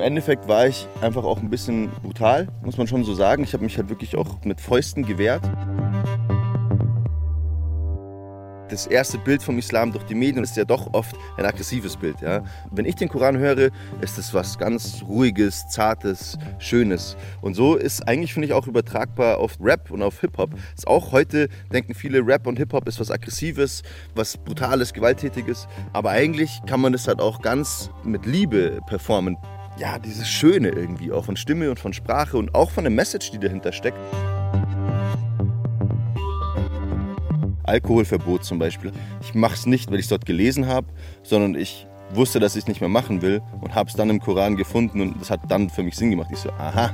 Im Endeffekt war ich einfach auch ein bisschen brutal, muss man schon so sagen. Ich habe mich halt wirklich auch mit Fäusten gewehrt das erste Bild vom Islam durch die Medien ist ja doch oft ein aggressives Bild. Ja? Wenn ich den Koran höre, ist es was ganz Ruhiges, Zartes, Schönes. Und so ist eigentlich, finde ich, auch übertragbar auf Rap und auf Hip-Hop. Auch heute denken viele, Rap und Hip-Hop ist was Aggressives, was Brutales, Gewalttätiges. Aber eigentlich kann man das halt auch ganz mit Liebe performen. Ja, dieses Schöne irgendwie auch von Stimme und von Sprache und auch von der Message, die dahinter steckt. Alkoholverbot zum Beispiel. Ich mache es nicht, weil ich es dort gelesen habe, sondern ich wusste, dass ich es nicht mehr machen will und habe es dann im Koran gefunden und das hat dann für mich Sinn gemacht. Ich so, aha.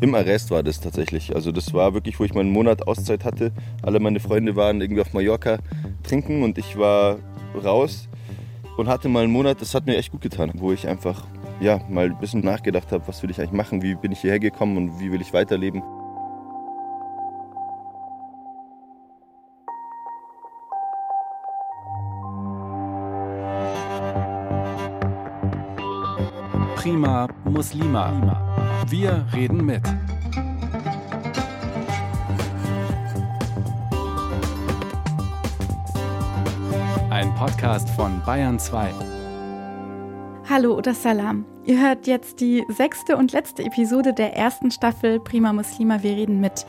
Im Arrest war das tatsächlich. Also das war wirklich, wo ich meinen Monat Auszeit hatte. Alle meine Freunde waren irgendwie auf Mallorca trinken und ich war raus und hatte mal einen Monat, das hat mir echt gut getan, wo ich einfach ja, mal ein bisschen nachgedacht habe, was will ich eigentlich machen, wie bin ich hierher gekommen und wie will ich weiterleben. Prima Muslima. Wir reden mit. Podcast von Bayern 2. Hallo oder Salam. Ihr hört jetzt die sechste und letzte Episode der ersten Staffel Prima Muslima, wir reden mit.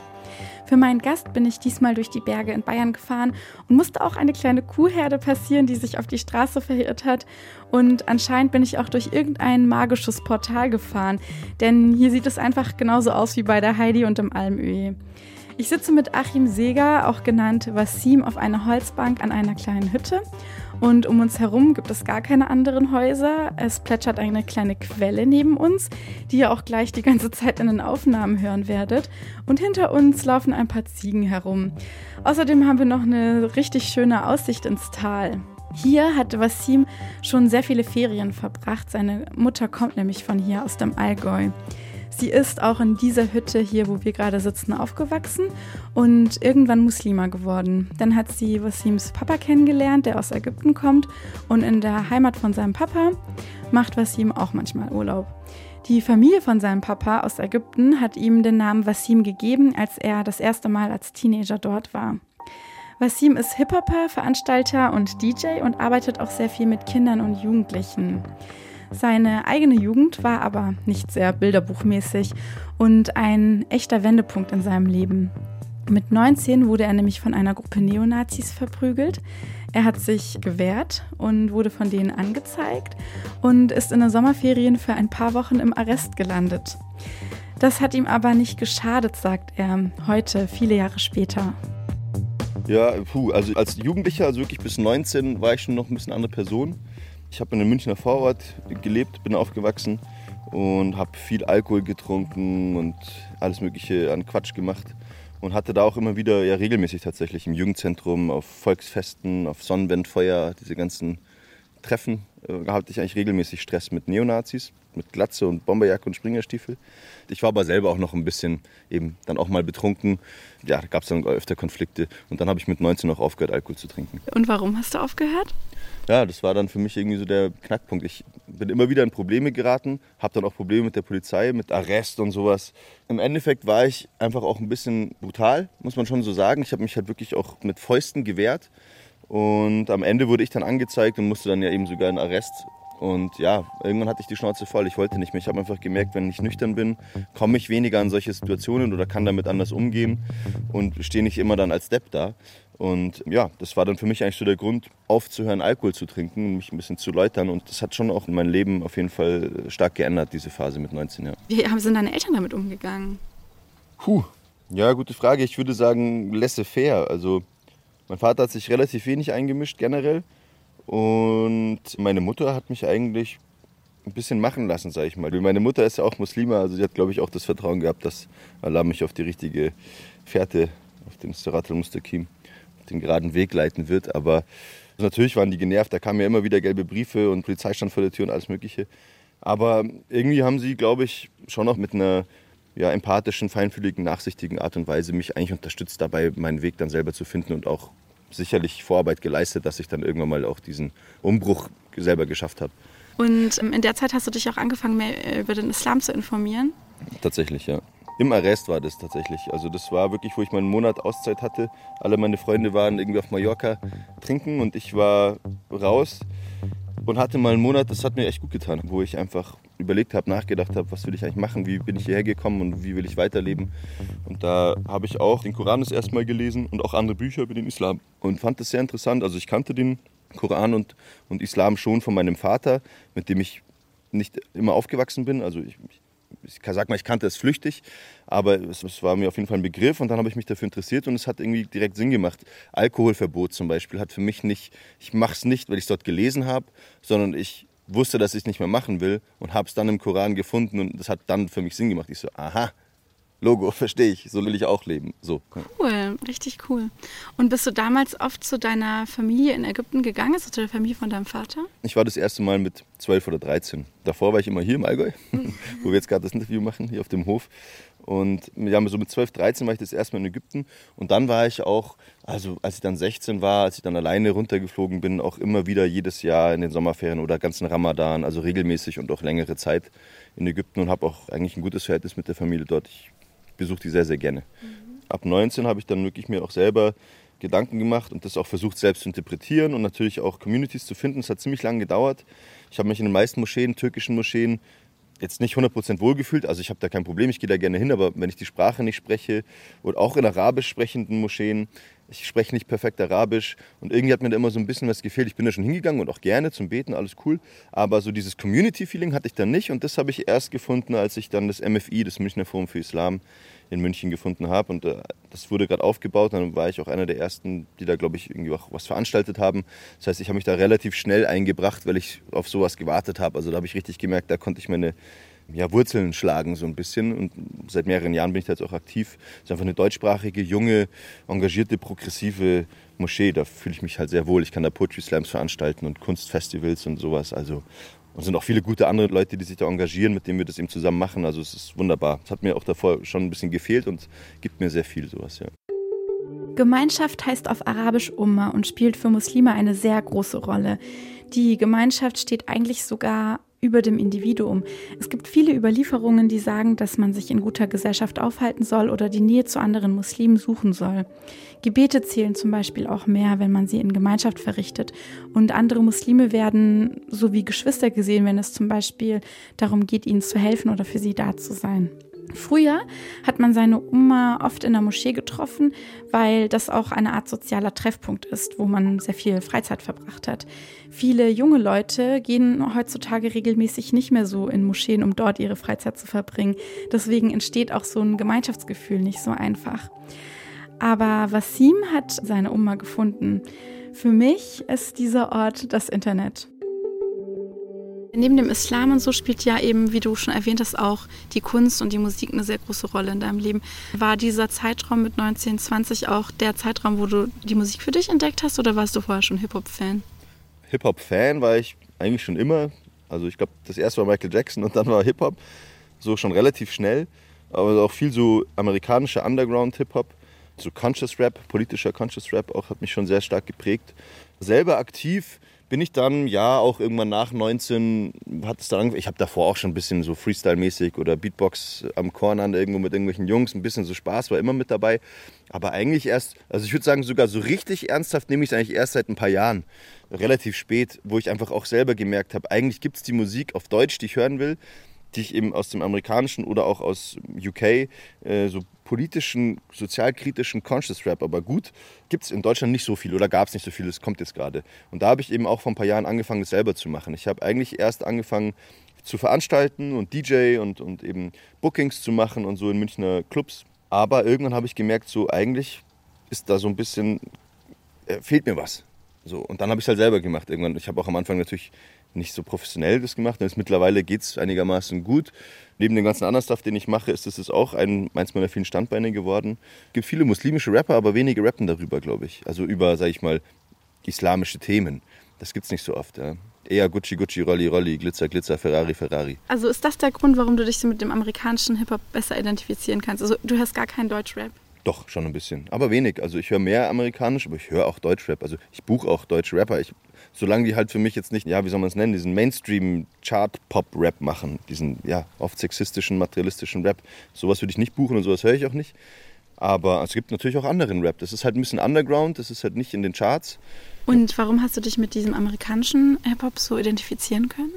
Für meinen Gast bin ich diesmal durch die Berge in Bayern gefahren und musste auch eine kleine Kuhherde passieren, die sich auf die Straße verirrt hat. Und anscheinend bin ich auch durch irgendein magisches Portal gefahren, denn hier sieht es einfach genauso aus wie bei der Heidi und im Almöhi. Ich sitze mit Achim Seger, auch genannt Wassim, auf einer Holzbank an einer kleinen Hütte und um uns herum gibt es gar keine anderen Häuser. Es plätschert eine kleine Quelle neben uns, die ihr auch gleich die ganze Zeit in den Aufnahmen hören werdet. Und hinter uns laufen ein paar Ziegen herum. Außerdem haben wir noch eine richtig schöne Aussicht ins Tal. Hier hatte Wassim schon sehr viele Ferien verbracht. Seine Mutter kommt nämlich von hier aus dem Allgäu. Sie ist auch in dieser Hütte hier, wo wir gerade sitzen, aufgewachsen und irgendwann Muslima geworden. Dann hat sie Wasims Papa kennengelernt, der aus Ägypten kommt und in der Heimat von seinem Papa macht Wasim auch manchmal Urlaub. Die Familie von seinem Papa aus Ägypten hat ihm den Namen Wasim gegeben, als er das erste Mal als Teenager dort war. Wasim ist Hip-Hopper, Veranstalter und DJ und arbeitet auch sehr viel mit Kindern und Jugendlichen. Seine eigene Jugend war aber nicht sehr bilderbuchmäßig und ein echter Wendepunkt in seinem Leben. Mit 19 wurde er nämlich von einer Gruppe Neonazis verprügelt. Er hat sich gewehrt und wurde von denen angezeigt und ist in den Sommerferien für ein paar Wochen im Arrest gelandet. Das hat ihm aber nicht geschadet, sagt er heute, viele Jahre später. Ja, puh, also als Jugendlicher, also wirklich bis 19, war ich schon noch ein bisschen andere Person. Ich habe in einem Münchner Vorort gelebt, bin aufgewachsen und habe viel Alkohol getrunken und alles Mögliche an Quatsch gemacht. Und hatte da auch immer wieder, ja regelmäßig tatsächlich im Jugendzentrum, auf Volksfesten, auf Sonnenwendfeuer, diese ganzen Treffen, hatte ich eigentlich regelmäßig Stress mit Neonazis, mit Glatze und Bomberjacke und Springerstiefel. Ich war aber selber auch noch ein bisschen eben dann auch mal betrunken. Ja, da gab es dann öfter Konflikte. Und dann habe ich mit 19 noch aufgehört, Alkohol zu trinken. Und warum hast du aufgehört? ja, das war dann für mich irgendwie so der Knackpunkt. Ich bin immer wieder in Probleme geraten, habe dann auch Probleme mit der Polizei, mit Arrest und sowas. Im Endeffekt war ich einfach auch ein bisschen brutal, muss man schon so sagen. Ich habe mich halt wirklich auch mit Fäusten gewehrt. Und am Ende wurde ich dann angezeigt und musste dann ja eben sogar in Arrest. Und ja, irgendwann hatte ich die Schnauze voll. Ich wollte nicht mehr. Ich habe einfach gemerkt, wenn ich nüchtern bin, komme ich weniger an solche Situationen oder kann damit anders umgehen und stehe nicht immer dann als Depp da. Und ja, das war dann für mich eigentlich so der Grund, aufzuhören, Alkohol zu trinken, mich ein bisschen zu läutern. Und das hat schon auch mein Leben auf jeden Fall stark geändert, diese Phase mit 19 Jahren. Wie sind deine Eltern damit umgegangen? Puh, ja, gute Frage. Ich würde sagen, laissez-faire. Also, mein Vater hat sich relativ wenig eingemischt generell. Und meine Mutter hat mich eigentlich ein bisschen machen lassen, sage ich mal. Meine Mutter ist ja auch Muslima, also sie hat, glaube ich, auch das Vertrauen gehabt, dass Allah mich auf die richtige Fährte, auf den Sirat al-Mustaqim, den geraden Weg leiten wird. Aber natürlich waren die genervt, da kamen ja immer wieder gelbe Briefe und Polizei stand vor der Tür und alles Mögliche. Aber irgendwie haben sie, glaube ich, schon noch mit einer ja, empathischen, feinfühligen, nachsichtigen Art und Weise mich eigentlich unterstützt dabei, meinen Weg dann selber zu finden und auch sicherlich Vorarbeit geleistet, dass ich dann irgendwann mal auch diesen Umbruch selber geschafft habe. Und ähm, in der Zeit hast du dich auch angefangen, mehr über den Islam zu informieren? Tatsächlich, ja. Im Arrest war das tatsächlich. Also das war wirklich, wo ich meinen Monat Auszeit hatte. Alle meine Freunde waren irgendwie auf Mallorca trinken und ich war raus und hatte mal einen Monat, das hat mir echt gut getan, wo ich einfach überlegt habe, nachgedacht habe, was will ich eigentlich machen, wie bin ich hierher gekommen und wie will ich weiterleben. Und da habe ich auch den Koran das erste Mal gelesen und auch andere Bücher über den Islam und fand das sehr interessant. Also ich kannte den Koran und, und Islam schon von meinem Vater, mit dem ich nicht immer aufgewachsen bin. Also ich, ich sag mal, ich kannte es flüchtig, aber es, es, war mir auf jeden Fall ein Begriff und dann habe ich mich dafür interessiert und es hat irgendwie direkt Sinn gemacht. Alkoholverbot zum Beispiel hat für mich nicht, ich mache es nicht, weil ich es dort gelesen habe, sondern ich wusste, dass ich es nicht mehr machen will und habe es dann im Koran gefunden und das hat dann für mich Sinn gemacht. Ich so, aha, Logo, verstehe ich, so will ich auch leben. So. Cool, richtig cool. Und bist du damals oft zu deiner Familie in Ägypten gegangen, also zu der Familie von deinem Vater? Ich war das erste Mal mit 12 oder 13. Davor war ich immer hier im Allgäu, wo wir jetzt gerade das Interview machen, hier auf dem Hof. Und ja, so mit 12, 13 war ich das erste Mal in Ägypten. Und dann war ich auch, also als ich dann 16 war, als ich dann alleine runtergeflogen bin, auch immer wieder jedes Jahr in den Sommerferien oder ganzen Ramadan, also regelmäßig und auch längere Zeit in Ägypten und habe auch eigentlich ein gutes Verhältnis mit der Familie dort. Ich besuche die sehr, sehr gerne. Mhm. Ab 19 habe ich dann wirklich mir auch selber Gedanken gemacht und das auch versucht selbst zu interpretieren und natürlich auch Communities zu finden. Es hat ziemlich lange gedauert. Ich habe mich in den meisten Moscheen, türkischen Moscheen, jetzt nicht 100% wohlgefühlt. Also ich habe da kein Problem, ich gehe da gerne hin, aber wenn ich die Sprache nicht spreche oder auch in arabisch sprechenden Moscheen, ich spreche nicht perfekt Arabisch und irgendwie hat mir da immer so ein bisschen was gefehlt. Ich bin da schon hingegangen und auch gerne zum Beten, alles cool. Aber so dieses Community-Feeling hatte ich dann nicht und das habe ich erst gefunden, als ich dann das MFI, das Münchner Forum für Islam, in München gefunden habe. Und äh, das wurde gerade aufgebaut. Dann war ich auch einer der ersten, die da, glaube ich, irgendwie auch was veranstaltet haben. Das heißt, ich habe mich da relativ schnell eingebracht, weil ich auf sowas gewartet habe. Also da habe ich richtig gemerkt, da konnte ich meine ja, Wurzeln schlagen so ein bisschen. Und seit mehreren Jahren bin ich da jetzt auch aktiv. Es ist einfach eine deutschsprachige, junge, engagierte, progressive Moschee. Da fühle ich mich halt sehr wohl. Ich kann da Poetry Slams veranstalten und Kunstfestivals und sowas. Also und es sind auch viele gute andere Leute, die sich da engagieren, mit denen wir das eben zusammen machen. Also es ist wunderbar. Es hat mir auch davor schon ein bisschen gefehlt und gibt mir sehr viel sowas, ja. Gemeinschaft heißt auf Arabisch Umma und spielt für Muslime eine sehr große Rolle. Die Gemeinschaft steht eigentlich sogar über dem Individuum. Es gibt viele Überlieferungen, die sagen, dass man sich in guter Gesellschaft aufhalten soll oder die Nähe zu anderen Muslimen suchen soll. Gebete zählen zum Beispiel auch mehr, wenn man sie in Gemeinschaft verrichtet. Und andere Muslime werden so wie Geschwister gesehen, wenn es zum Beispiel darum geht, ihnen zu helfen oder für sie da zu sein. Früher hat man seine Oma oft in der Moschee getroffen, weil das auch eine Art sozialer Treffpunkt ist, wo man sehr viel Freizeit verbracht hat. Viele junge Leute gehen heutzutage regelmäßig nicht mehr so in Moscheen, um dort ihre Freizeit zu verbringen. Deswegen entsteht auch so ein Gemeinschaftsgefühl nicht so einfach. Aber Wasim hat seine Oma gefunden. Für mich ist dieser Ort das Internet. Neben dem Islam und so spielt ja eben, wie du schon erwähnt hast, auch die Kunst und die Musik eine sehr große Rolle in deinem Leben. War dieser Zeitraum mit 19, 20 auch der Zeitraum, wo du die Musik für dich entdeckt hast oder warst du vorher schon Hip-Hop-Fan? Hip-Hop-Fan war ich eigentlich schon immer. Also ich glaube, das erste war Michael Jackson und dann war Hip-Hop. So schon relativ schnell. Aber auch viel so amerikanischer Underground-Hip-Hop. So Conscious Rap, politischer Conscious Rap auch hat mich schon sehr stark geprägt. Selber aktiv bin ich dann, ja, auch irgendwann nach 19, hat es dann ich habe davor auch schon ein bisschen so Freestyle-mäßig oder Beatbox am Cornern irgendwo mit irgendwelchen Jungs, ein bisschen so Spaß war immer mit dabei. Aber eigentlich erst, also ich würde sagen, sogar so richtig ernsthaft nehme ich es eigentlich erst seit ein paar Jahren, relativ spät, wo ich einfach auch selber gemerkt habe, eigentlich gibt es die Musik auf Deutsch, die ich hören will die ich eben aus dem amerikanischen oder auch aus UK, äh, so politischen, sozialkritischen Conscious Rap, aber gut, gibt es in Deutschland nicht so viel oder gab es nicht so viel, es kommt jetzt gerade. Und da habe ich eben auch vor ein paar Jahren angefangen, das selber zu machen. Ich habe eigentlich erst angefangen zu veranstalten und DJ und, und eben Bookings zu machen und so in Münchner Clubs. Aber irgendwann habe ich gemerkt, so eigentlich ist da so ein bisschen, äh, fehlt mir was. So, und dann habe ich es halt selber gemacht irgendwann. Ich habe auch am Anfang natürlich nicht so professionell das gemacht. Jetzt mittlerweile geht es einigermaßen gut. Neben dem ganzen anderen Stuff, den ich mache, ist es auch ein, eins meiner vielen Standbeine geworden. Es gibt viele muslimische Rapper, aber wenige rappen darüber, glaube ich. Also über, sage ich mal, islamische Themen. Das gibt es nicht so oft. Ja. Eher Gucci, Gucci, Rolli, Rolli, Glitzer, Glitzer, Ferrari, Ferrari. Also ist das der Grund, warum du dich so mit dem amerikanischen Hip-Hop besser identifizieren kannst? Also du hörst gar keinen Deutsch-Rap? Doch, schon ein bisschen. Aber wenig. Also ich höre mehr amerikanisch, aber ich höre auch Deutschrap. Also ich buche auch deutsche Rapper. Ich, solange die halt für mich jetzt nicht, ja, wie soll man es nennen, diesen Mainstream-Chart-Pop-Rap machen, diesen, ja, oft sexistischen, materialistischen Rap, sowas würde ich nicht buchen und sowas höre ich auch nicht. Aber es gibt natürlich auch anderen Rap. Das ist halt ein bisschen Underground, das ist halt nicht in den Charts. Und warum hast du dich mit diesem amerikanischen Hip-Hop so identifizieren können?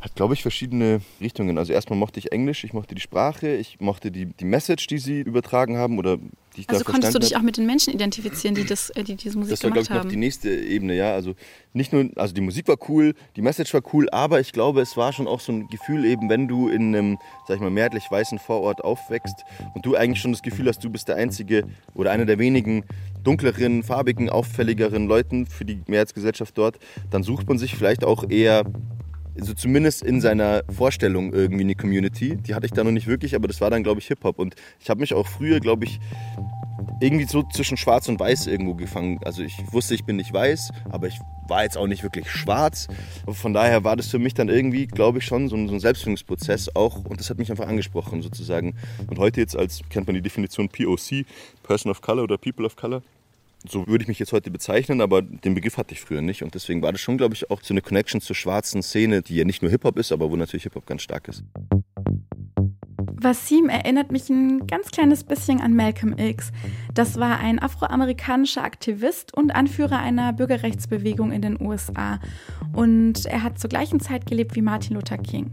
Hat, glaube ich, verschiedene Richtungen. Also erstmal mochte ich Englisch, ich mochte die Sprache, ich mochte die, die Message, die sie übertragen haben oder die ich also da konntest du dich auch mit den Menschen identifizieren, die, das, äh, die diese Musik das war, gemacht glaube ich, haben? noch die nächste Ebene, ja. Also nicht nur, also die Musik war cool, die Message war cool, aber ich glaube, es war schon auch so ein Gefühl eben, wenn du in einem, sag ich mal, mehrheitlich weißen Vorort aufwächst und du eigentlich schon das Gefühl hast, du bist der einzige oder einer der wenigen dunkleren, farbigen, auffälligeren Leuten für die Mehrheitsgesellschaft dort, dann sucht man sich vielleicht auch eher also zumindest in seiner Vorstellung irgendwie eine Community. Die hatte ich da noch nicht wirklich, aber das war dann, glaube ich, Hip-Hop. Und ich habe mich auch früher, glaube ich, irgendwie so zwischen Schwarz und Weiß irgendwo gefangen. Also ich wusste, ich bin nicht weiß, aber ich war jetzt auch nicht wirklich schwarz. Von daher war das für mich dann irgendwie, glaube ich, schon so ein, so ein Selbstfindungsprozess auch. Und das hat mich einfach angesprochen sozusagen. Und heute jetzt als, kennt man die Definition POC, Person of Color oder People of Color, so würde ich mich jetzt heute bezeichnen, aber den Begriff hatte ich früher nicht. Und deswegen war das schon, glaube ich, auch so eine Connection zur schwarzen Szene, die ja nicht nur Hip-Hop ist, aber wo natürlich Hip-Hop ganz stark ist. Wasim erinnert mich ein ganz kleines bisschen an Malcolm X. Das war ein afroamerikanischer Aktivist und Anführer einer Bürgerrechtsbewegung in den USA. Und er hat zur gleichen Zeit gelebt wie Martin Luther King.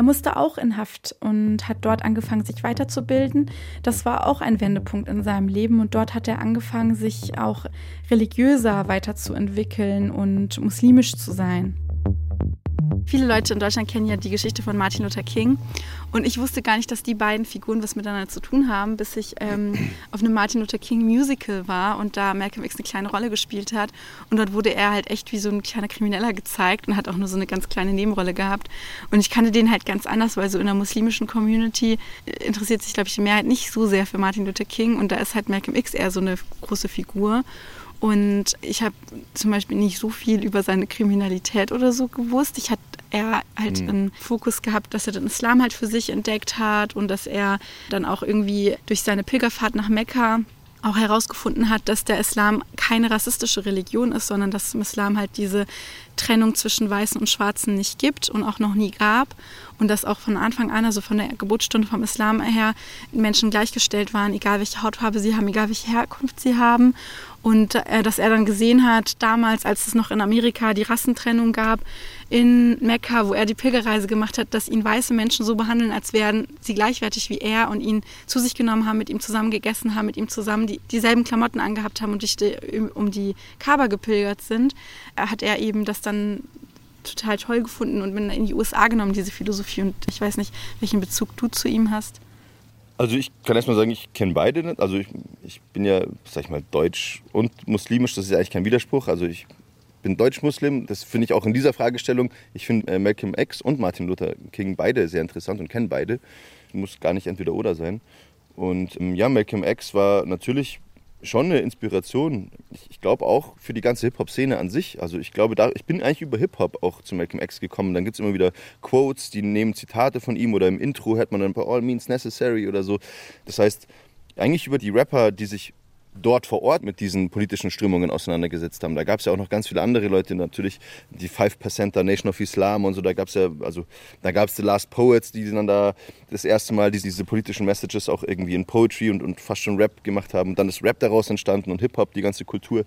Er musste auch in Haft und hat dort angefangen, sich weiterzubilden. Das war auch ein Wendepunkt in seinem Leben und dort hat er angefangen, sich auch religiöser weiterzuentwickeln und muslimisch zu sein. Viele Leute in Deutschland kennen ja die Geschichte von Martin Luther King. Und ich wusste gar nicht, dass die beiden Figuren was miteinander zu tun haben, bis ich ähm, auf einem Martin Luther King Musical war und da Malcolm X eine kleine Rolle gespielt hat. Und dort wurde er halt echt wie so ein kleiner Krimineller gezeigt und hat auch nur so eine ganz kleine Nebenrolle gehabt. Und ich kannte den halt ganz anders, weil so in der muslimischen Community äh, interessiert sich, glaube ich, die Mehrheit nicht so sehr für Martin Luther King. Und da ist halt Malcolm X eher so eine große Figur. Und ich habe zum Beispiel nicht so viel über seine Kriminalität oder so gewusst. Ich hatte er halt mhm. einen Fokus gehabt, dass er den Islam halt für sich entdeckt hat und dass er dann auch irgendwie durch seine Pilgerfahrt nach Mekka auch herausgefunden hat, dass der Islam keine rassistische Religion ist, sondern dass im Islam halt diese Trennung zwischen Weißen und Schwarzen nicht gibt und auch noch nie gab. Und dass auch von Anfang an, also von der Geburtsstunde vom Islam her, Menschen gleichgestellt waren, egal welche Hautfarbe sie haben, egal welche Herkunft sie haben. Und äh, dass er dann gesehen hat, damals, als es noch in Amerika die Rassentrennung gab, in Mekka, wo er die Pilgerreise gemacht hat, dass ihn weiße Menschen so behandeln, als wären sie gleichwertig wie er und ihn zu sich genommen haben, mit ihm zusammen gegessen haben, mit ihm zusammen die, dieselben Klamotten angehabt haben und die, um die Kaaba gepilgert sind, hat er eben das dann total toll gefunden und bin in die USA genommen, diese Philosophie. Und ich weiß nicht, welchen Bezug du zu ihm hast. Also ich kann erstmal sagen, ich kenne beide nicht. Also ich, ich bin ja, sag ich mal, deutsch und muslimisch, das ist eigentlich kein Widerspruch. Also ich bin Deutsch-Muslim. Das finde ich auch in dieser Fragestellung. Ich finde äh, Malcolm X und Martin Luther King beide sehr interessant und kenne beide. Muss gar nicht entweder oder sein. Und ähm, ja, Malcolm X war natürlich schon eine Inspiration. Ich, glaube auch für die ganze Hip-Hop-Szene an sich. Also ich glaube, da, ich bin eigentlich über Hip-Hop auch zu Malcolm X gekommen. Dann gibt es immer wieder Quotes, die nehmen Zitate von ihm oder im Intro hört man dann bei All Means Necessary oder so. Das heißt, eigentlich über die Rapper, die sich dort vor Ort mit diesen politischen Strömungen auseinandergesetzt haben. Da gab es ja auch noch ganz viele andere Leute, natürlich die Five Percenter Nation of Islam und so. Da gab es ja, also da gab es The Last Poets, die dann da das erste Mal diese, diese, politischen Messages auch irgendwie in Poetry und, und fast schon Rap gemacht haben. Und dann ist Rap daraus entstanden und Hip Hop, die ganze Kultur.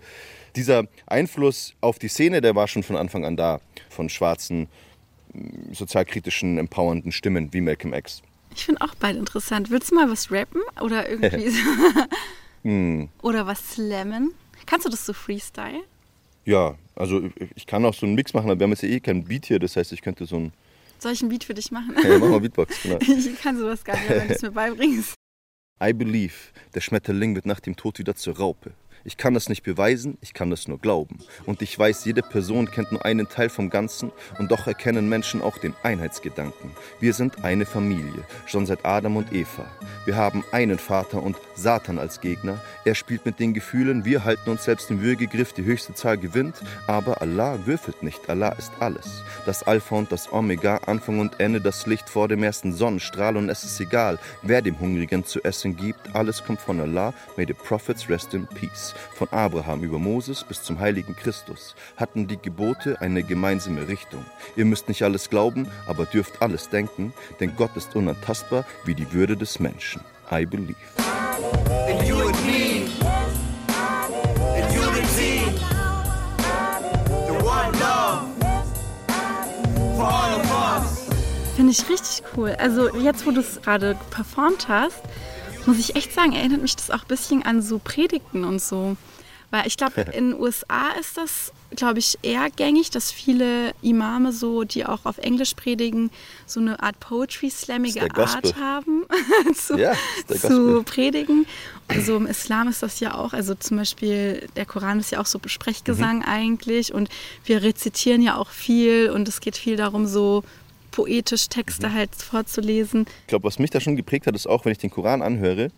Dieser Einfluss auf die Szene, der war schon von Anfang an da, von schwarzen, mm, sozialkritischen, empowernden Stimmen wie Malcolm X. Ich finde auch beide interessant. Willst du mal was rappen oder irgendwie so? Hm. Oder was slammen. Kannst du das so Freestyle? Ja, also ich kann auch so einen Mix machen, aber wir haben jetzt ja eh keinen Beat hier, das heißt, ich könnte so ein. Soll ich einen Beat für dich machen? Ja, mach mal Beatbox, genau. ich kann sowas gar nicht, wenn du es mir beibringst. I believe, der Schmetterling wird nach dem Tod wieder zur Raupe. Ich kann das nicht beweisen, ich kann das nur glauben. Und ich weiß, jede Person kennt nur einen Teil vom Ganzen und doch erkennen Menschen auch den Einheitsgedanken. Wir sind eine Familie, schon seit Adam und Eva. Wir haben einen Vater und Satan als Gegner. Er spielt mit den Gefühlen, wir halten uns selbst im Würgegriff, die höchste Zahl gewinnt. Aber Allah würfelt nicht, Allah ist alles. Das Alpha und das Omega, Anfang und Ende, das Licht vor dem ersten Sonnenstrahl und es ist egal, wer dem Hungrigen zu essen gibt. Alles kommt von Allah, may the prophets rest in peace. Von Abraham über Moses bis zum heiligen Christus hatten die Gebote eine gemeinsame Richtung. Ihr müsst nicht alles glauben, aber dürft alles denken, denn Gott ist unantastbar wie die Würde des Menschen. I believe. And you and me. And unity. The one love. For all of us. Finde ich richtig cool. Also jetzt, wo du es gerade performt hast, muss ich echt sagen, erinnert mich das auch ein bisschen an so Predigten und so. Weil ich glaube, in den USA ist das, glaube ich, eher gängig, dass viele Imame so, die auch auf Englisch predigen, so eine Art Poetry-slammige Art haben, zu, ja, zu predigen. Also im Islam ist das ja auch, also zum Beispiel der Koran ist ja auch so Besprechgesang mhm. eigentlich und wir rezitieren ja auch viel und es geht viel darum, so poetisch Texte mhm. halt vorzulesen. Ich glaube, was mich da schon geprägt hat, ist auch, wenn ich den Koran anhöre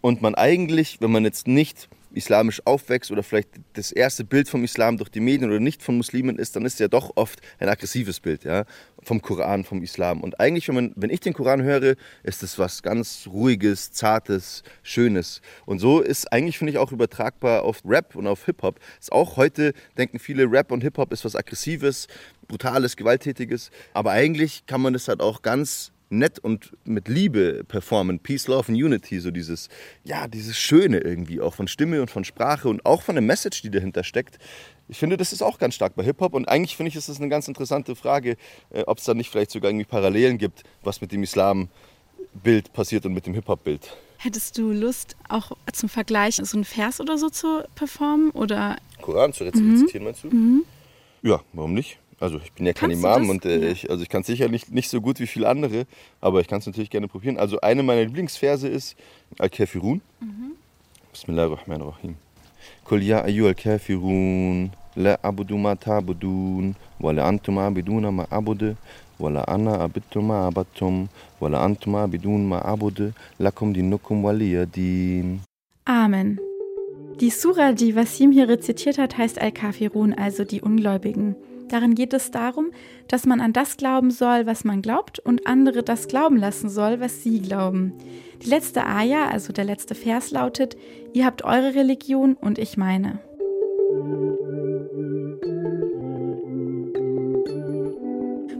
und man eigentlich, wenn man jetzt nicht islamisch aufwächst oder vielleicht das erste Bild vom Islam durch die Medien oder nicht von Muslimen ist, dann ist ja doch oft ein aggressives Bild ja, vom Koran, vom Islam. Und eigentlich, wenn, man, wenn ich den Koran höre, ist es was ganz Ruhiges, Zartes, Schönes. Und so ist eigentlich, finde ich, auch übertragbar auf Rap und auf Hip-Hop. Auch heute denken viele, Rap und Hip-Hop ist was Aggressives, Brutales, Gewalttätiges. Aber eigentlich kann man das halt auch ganz nett und mit Liebe performen. Peace, Love and Unity, so dieses, ja, dieses Schöne irgendwie auch von Stimme und von Sprache und auch von der Message, die dahinter steckt. Ich finde, das ist auch ganz stark bei Hip-Hop und eigentlich finde ich, ist das eine ganz interessante Frage, äh, ob es da nicht vielleicht sogar irgendwie Parallelen gibt, was mit dem Islam-Bild passiert und mit dem Hip-Hop-Bild. Hättest du Lust, auch zum Vergleich so einen Vers oder so zu performen? Oder? Koran zu rezitieren, mhm. meinst du? Mhm. Ja, warum nicht? Also ich bin ja kein Imam und äh, ich, also ich kann es sicher nicht, nicht so gut wie viele andere, aber ich kann es natürlich gerne probieren. Also eine meiner Lieblingsverse ist Al-Kafirun. Mhm. Bismillahirrahmanirrahim. Kul ya ayyuhal kafirun la abudu ma ta'budun wa la antum abiduna ma abudu wa la ana abidtu ma abattum wa la antum abidun ma abudu lakum dinukum waliyadin. Amen. Die Sura, die Wasim hier rezitiert hat, heißt Al-Kafirun, also die Ungläubigen. Darin geht es darum, dass man an das glauben soll, was man glaubt, und andere das glauben lassen soll, was sie glauben. Die letzte Aja, also der letzte Vers lautet, ihr habt eure Religion und ich meine.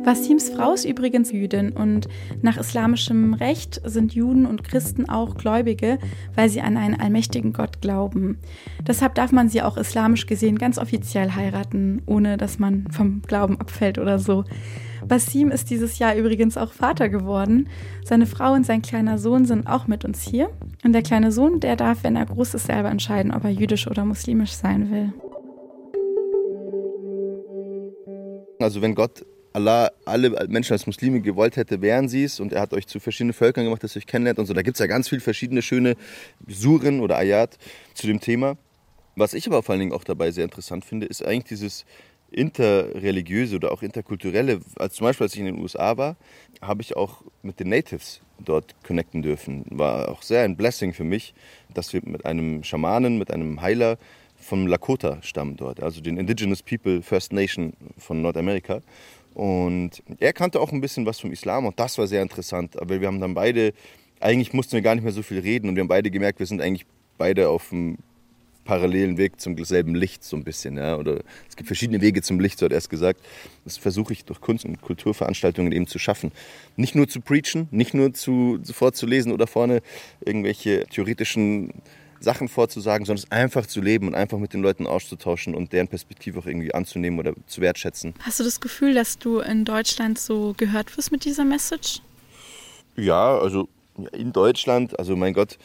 Wasims Frau ist übrigens Jüdin und nach islamischem Recht sind Juden und Christen auch Gläubige, weil sie an einen allmächtigen Gott glauben. Deshalb darf man sie auch islamisch gesehen ganz offiziell heiraten, ohne dass man vom Glauben abfällt oder so. Basim ist dieses Jahr übrigens auch Vater geworden. Seine Frau und sein kleiner Sohn sind auch mit uns hier. Und der kleine Sohn, der darf, wenn er groß ist, selber entscheiden, ob er jüdisch oder muslimisch sein will. Also wenn Gott Allah alle Menschen als Muslime gewollt hätte, wären sie es. Und er hat euch zu verschiedenen Völkern gemacht, dass ihr euch kennenlernt und so. Da gibt es ja ganz viele verschiedene schöne Suren oder Ayat zu dem Thema. Was ich aber vor allen Dingen auch dabei sehr interessant finde, ist eigentlich dieses interreligiöse oder auch interkulturelle. Als zum Beispiel, als ich in den USA war, habe ich auch mit den Natives dort connecten dürfen. War auch sehr ein Blessing für mich, dass wir mit einem Schamanen, mit einem Heiler vom Lakota-Stamm dort, also den Indigenous People First Nation von Nordamerika. Und er kannte auch ein bisschen was vom Islam und das war sehr interessant. Aber wir haben dann beide, eigentlich mussten wir gar nicht mehr so viel reden und wir haben beide gemerkt, wir sind eigentlich beide auf dem parallelen Weg zum selben Licht so ein bisschen. Ja? Oder es gibt verschiedene Wege zum Licht, so hat er es gesagt. Das versuche ich durch Kunst- und Kulturveranstaltungen eben zu schaffen. Nicht nur zu preachen, nicht nur zu, vorzulesen oder vorne irgendwelche theoretischen Sachen vorzusagen, sondern es einfach zu leben und einfach mit den Leuten auszutauschen und deren Perspektive auch irgendwie anzunehmen oder zu wertschätzen. Hast du das Gefühl, dass du in Deutschland so gehört wirst mit dieser Message? Ja, also in Deutschland, also mein Gott,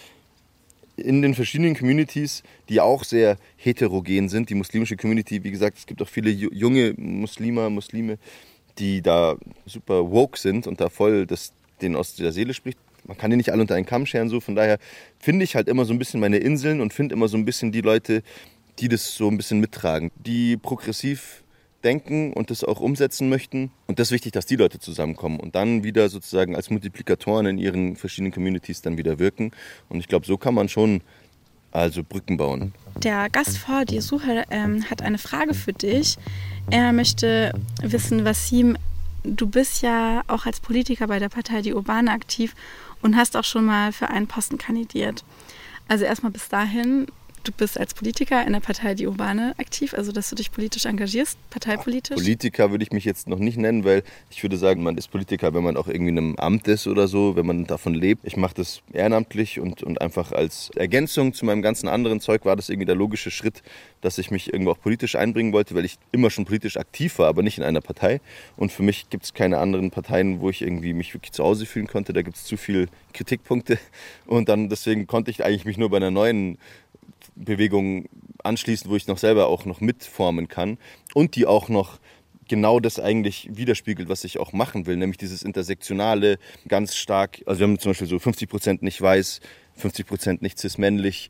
in den verschiedenen Communities, die auch sehr heterogen sind. Die muslimische Community, wie gesagt, es gibt auch viele junge Muslime, Muslime, die da super woke sind und da voll das denen aus der Seele spricht man kann die nicht alle unter einen Kamm scheren, so. Von daher finde ich halt immer so ein bisschen meine Inseln und finde immer so ein bisschen die Leute, die das so ein bisschen mittragen, die progressiv denken und das auch umsetzen möchten. Und das ist wichtig, dass die Leute zusammenkommen und dann wieder sozusagen als Multiplikatoren in ihren verschiedenen Communities dann wieder wirken. Und ich glaube, so kann man schon also Brücken bauen. Der Gast vor dir, Sucher, ähm, hat eine Frage für dich. Er möchte wissen, was ihm, du bist ja auch als Politiker bei der Partei Die Urbane aktiv und hast auch schon mal für einen Posten kandidiert. Also erstmal bis dahin, du bist als Politiker in der Partei Die Urbane aktiv, also dass du dich politisch engagierst, parteipolitisch? Politiker würde ich mich jetzt noch nicht nennen, weil ich würde sagen, man ist Politiker, wenn man auch irgendwie in einem Amt ist oder so, wenn man davon lebt. Ich mache das ehrenamtlich und, und einfach als Ergänzung zu meinem ganzen anderen Zeug war das irgendwie der logische Schritt, dass ich mich irgendwo auch politisch einbringen wollte, weil ich immer schon politisch aktiv war, aber nicht in einer Partei. Und für mich gibt es keine anderen Parteien, wo ich irgendwie mich wirklich zu Hause fühlen konnte. Da gibt es zu viele Kritikpunkte. Und dann deswegen konnte ich eigentlich mich nur bei einer neuen Bewegung anschließen, wo ich noch selber auch noch mitformen kann und die auch noch genau das eigentlich widerspiegelt, was ich auch machen will, nämlich dieses Intersektionale ganz stark. Also wir haben zum Beispiel so 50 Prozent nicht weiß, 50 Prozent nicht cis-männlich,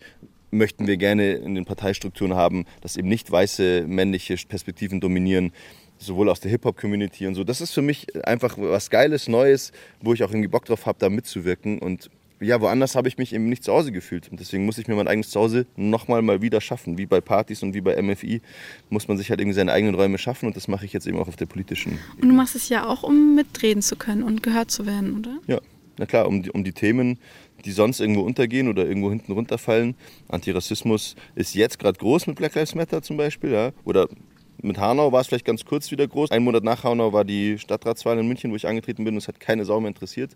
möchten wir gerne in den Parteistrukturen haben, dass eben nicht weiße männliche Perspektiven dominieren, sowohl aus der Hip-Hop-Community und so. Das ist für mich einfach was Geiles, Neues, wo ich auch irgendwie Bock drauf habe, da mitzuwirken und ja, woanders habe ich mich eben nicht zu Hause gefühlt. Und deswegen muss ich mir mein eigenes Zuhause nochmal mal wieder schaffen. Wie bei Partys und wie bei MFI muss man sich halt irgendwie seine eigenen Räume schaffen. Und das mache ich jetzt eben auch auf der politischen. Und du machst es ja auch, um mitreden zu können und gehört zu werden, oder? Ja, na klar, um die, um die Themen, die sonst irgendwo untergehen oder irgendwo hinten runterfallen. Antirassismus ist jetzt gerade groß mit Black Lives Matter zum Beispiel. Ja? Oder mit Hanau war es vielleicht ganz kurz wieder groß. Ein Monat nach Hanau war die Stadtratswahl in München, wo ich angetreten bin. und es hat keine Sau mehr interessiert.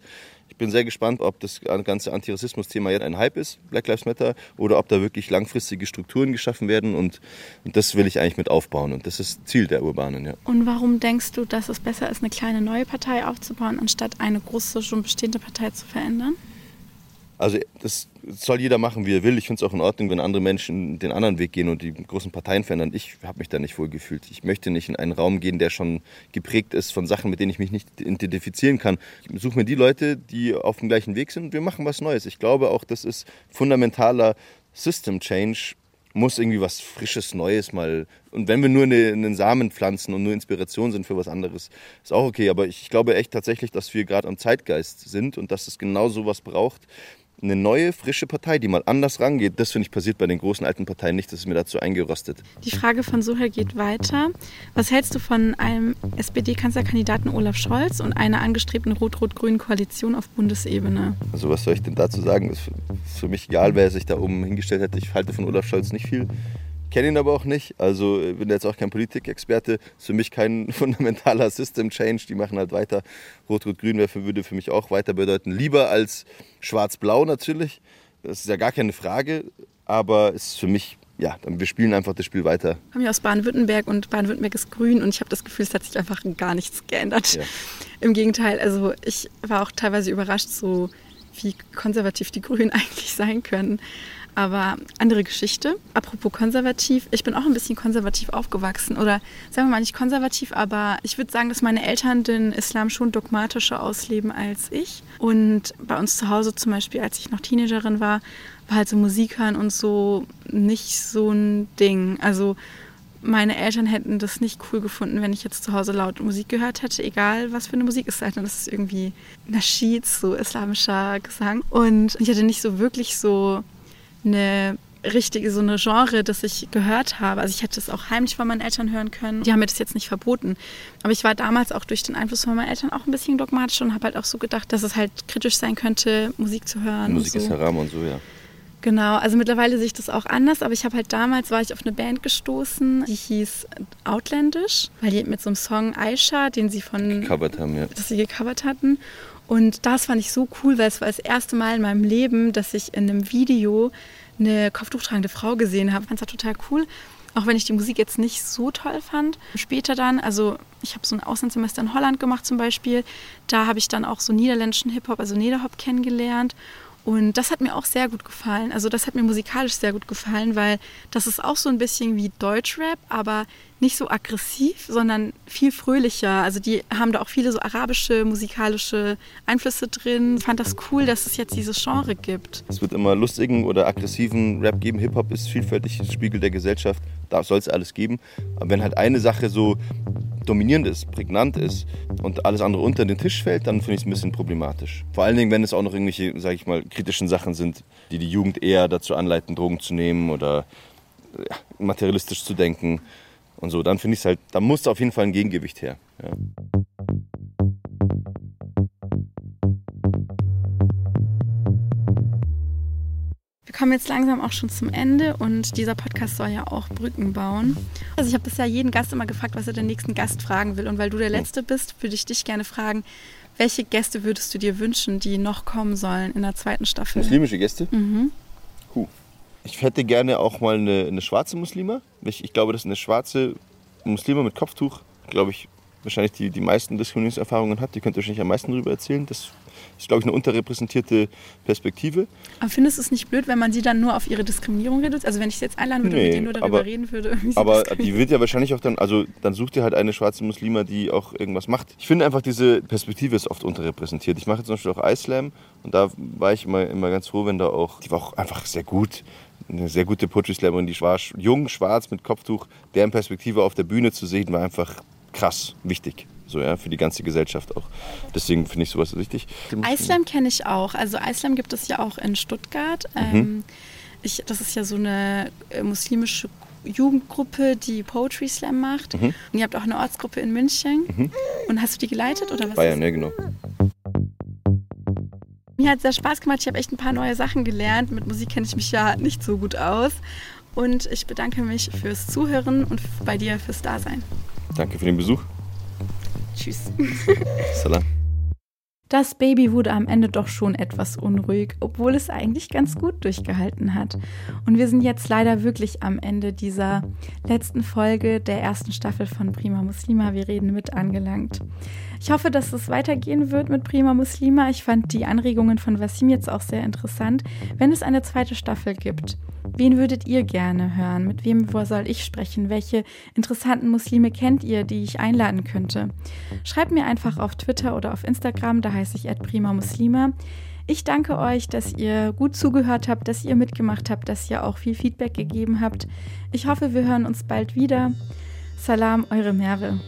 Ich bin sehr gespannt, ob das ganze Antirassismus-Thema jetzt ein Hype ist, Black Lives Matter, oder ob da wirklich langfristige Strukturen geschaffen werden. Und, und das will ich eigentlich mit aufbauen. Und das ist Ziel der Urbanen. Ja. Und warum denkst du, dass es besser ist, eine kleine neue Partei aufzubauen, anstatt eine große, schon bestehende Partei zu verändern? Also das soll jeder machen, wie er will. Ich finde es auch in Ordnung, wenn andere Menschen den anderen Weg gehen und die großen Parteien verändern. Ich habe mich da nicht wohl gefühlt. Ich möchte nicht in einen Raum gehen, der schon geprägt ist von Sachen, mit denen ich mich nicht identifizieren kann. Ich suche mir die Leute, die auf dem gleichen Weg sind und wir machen was Neues. Ich glaube auch, das ist fundamentaler System Change muss irgendwie was Frisches, Neues mal. Und wenn wir nur eine, einen Samen pflanzen und nur Inspiration sind für was anderes, ist auch okay. Aber ich glaube echt tatsächlich, dass wir gerade am Zeitgeist sind und dass es genau sowas braucht, eine neue, frische Partei, die mal anders rangeht. Das finde ich passiert bei den großen alten Parteien nicht. Das ist mir dazu eingerostet. Die Frage von Suhel geht weiter. Was hältst du von einem SPD-Kanzlerkandidaten Olaf Scholz und einer angestrebten rot-rot-grünen Koalition auf Bundesebene? Also was soll ich denn dazu sagen? Es ist für mich egal, wer sich da oben hingestellt hätte. Ich halte von Olaf Scholz nicht viel kenne ihn aber auch nicht. Also äh, bin jetzt auch kein Politikexperte. Ist für mich kein fundamentaler System Change. Die machen halt weiter. Rot-Rot-Grün würde für mich auch weiter bedeuten. Lieber als Schwarz-Blau natürlich. Das ist ja gar keine Frage. Aber ist für mich ja, wir spielen einfach das Spiel weiter. Ich komme ja aus Baden-Württemberg und Baden-Württemberg ist grün und ich habe das Gefühl, es hat sich einfach gar nichts geändert. Ja. Im Gegenteil, also ich war auch teilweise überrascht, so wie konservativ die Grünen eigentlich sein können. Aber andere Geschichte. Apropos konservativ, ich bin auch ein bisschen konservativ aufgewachsen. Oder sagen wir mal nicht konservativ, aber ich würde sagen, dass meine Eltern den Islam schon dogmatischer ausleben als ich. Und bei uns zu Hause zum Beispiel, als ich noch Teenagerin war, war halt so Musik hören und so nicht so ein Ding. Also meine Eltern hätten das nicht cool gefunden, wenn ich jetzt zu Hause laut Musik gehört hätte, egal was für eine Musik es sei. Das ist irgendwie Nasheed, so islamischer Gesang. Und ich hatte nicht so wirklich so eine richtige, so eine Genre, das ich gehört habe. Also ich hätte es auch heimlich von meinen Eltern hören können. Die haben mir das jetzt nicht verboten. Aber ich war damals auch durch den Einfluss von meinen Eltern auch ein bisschen dogmatisch und habe halt auch so gedacht, dass es halt kritisch sein könnte, Musik zu hören. Musik so. ist Haram und so, ja. Genau, also mittlerweile sehe ich das auch anders, aber ich habe halt damals, war ich auf eine Band gestoßen, die hieß Outlandish, weil die mit so einem Song Aisha, den sie von... Gecovert haben, ja. Das sie gecovert hatten. Und das fand ich so cool, weil es war das erste Mal in meinem Leben, dass ich in einem Video eine kopftuchtragende Frau gesehen habe. Ich fand es total cool. Auch wenn ich die Musik jetzt nicht so toll fand. Später dann, also ich habe so ein Auslandssemester in Holland gemacht zum Beispiel. Da habe ich dann auch so niederländischen Hip-Hop, also Nederhop kennengelernt. Und das hat mir auch sehr gut gefallen. Also das hat mir musikalisch sehr gut gefallen, weil das ist auch so ein bisschen wie Deutschrap, aber nicht so aggressiv, sondern viel fröhlicher. Also die haben da auch viele so arabische musikalische Einflüsse drin. Ich fand das cool, dass es jetzt dieses Genre gibt. Es wird immer lustigen oder aggressiven Rap geben. Hip-Hop ist vielfältig, Spiegel der Gesellschaft. Da soll es alles geben. Aber wenn halt eine Sache so dominierend ist, prägnant ist und alles andere unter den Tisch fällt, dann finde ich es ein bisschen problematisch. Vor allen Dingen, wenn es auch noch irgendwelche, sage ich mal, kritischen Sachen sind, die die Jugend eher dazu anleiten, Drogen zu nehmen oder materialistisch zu denken und so. Dann finde ich es halt, da muss auf jeden Fall ein Gegengewicht her. Ja. Wir kommen jetzt langsam auch schon zum Ende und dieser Podcast soll ja auch Brücken bauen. Also ich habe bisher jeden Gast immer gefragt, was er den nächsten Gast fragen will. Und weil du der Letzte bist, würde ich dich gerne fragen, welche Gäste würdest du dir wünschen, die noch kommen sollen in der zweiten Staffel? Muslimische Gäste? Mhm. Huh. Ich hätte gerne auch mal eine, eine schwarze Muslima. Ich, ich glaube, dass eine schwarze Muslima mit Kopftuch, glaube ich, wahrscheinlich die, die meisten Diskriminierungserfahrungen hat. Die könnte wahrscheinlich am meisten darüber erzählen. Das ist, glaube ich, eine unterrepräsentierte Perspektive. Aber findest du es nicht blöd, wenn man sie dann nur auf ihre Diskriminierung redet? Also wenn ich sie jetzt einladen würde Nee, und mit denen nur darüber aber- reden würde. Aber die wird ja wahrscheinlich auch dann, also dann sucht ihr halt eine schwarze Muslima, die auch irgendwas macht. Ich finde einfach, diese Perspektive ist oft unterrepräsentiert. Ich mache zum Beispiel auch Islam und da war ich immer, immer ganz froh, wenn da auch, die war auch einfach sehr gut, eine sehr gute Poetry Slammerin, die war jung, schwarz mit Kopftuch, deren Perspektive auf der Bühne zu sehen, war einfach krass wichtig. So, ja, für die ganze Gesellschaft auch. Deswegen finde ich sowas wichtig. Islam kenne ich auch. Also Islam gibt es ja auch in Stuttgart. Mhm. Ähm, ich, das ist ja so eine äh, muslimische Jugendgruppe, die Poetry Slam macht. Mhm. Und ihr habt auch eine Ortsgruppe in München. Und hast du die geleitet oder was? Bayern, ist- ja genau. Mir hat sehr Spaß gemacht. Ich habe echt ein paar neue Sachen gelernt. Mit Musik kenne ich mich ja nicht so gut aus. Und ich bedanke mich fürs Zuhören und bei dir fürs Dasein. Danke für den Besuch. Tschüss. Salam. Das Baby wurde am Ende doch schon etwas unruhig, obwohl es eigentlich ganz gut durchgehalten hat. Und wir sind jetzt leider wirklich am Ende dieser letzten Folge der ersten Staffel von Prima Muslima. Wir reden mit angelangt. Ich hoffe, dass es weitergehen wird mit Prima Muslima. Ich fand die Anregungen von Wasim jetzt auch sehr interessant. Wenn es eine zweite Staffel gibt, wen würdet ihr gerne hören? Mit wem soll ich sprechen? Welche interessanten Muslime kennt ihr, die ich einladen könnte? Schreibt mir einfach auf Twitter oder auf Instagram, da heiße ich Prima Muslima. Ich danke euch, dass ihr gut zugehört habt, dass ihr mitgemacht habt, dass ihr auch viel Feedback gegeben habt. Ich hoffe, wir hören uns bald wieder. Salam, eure Merve.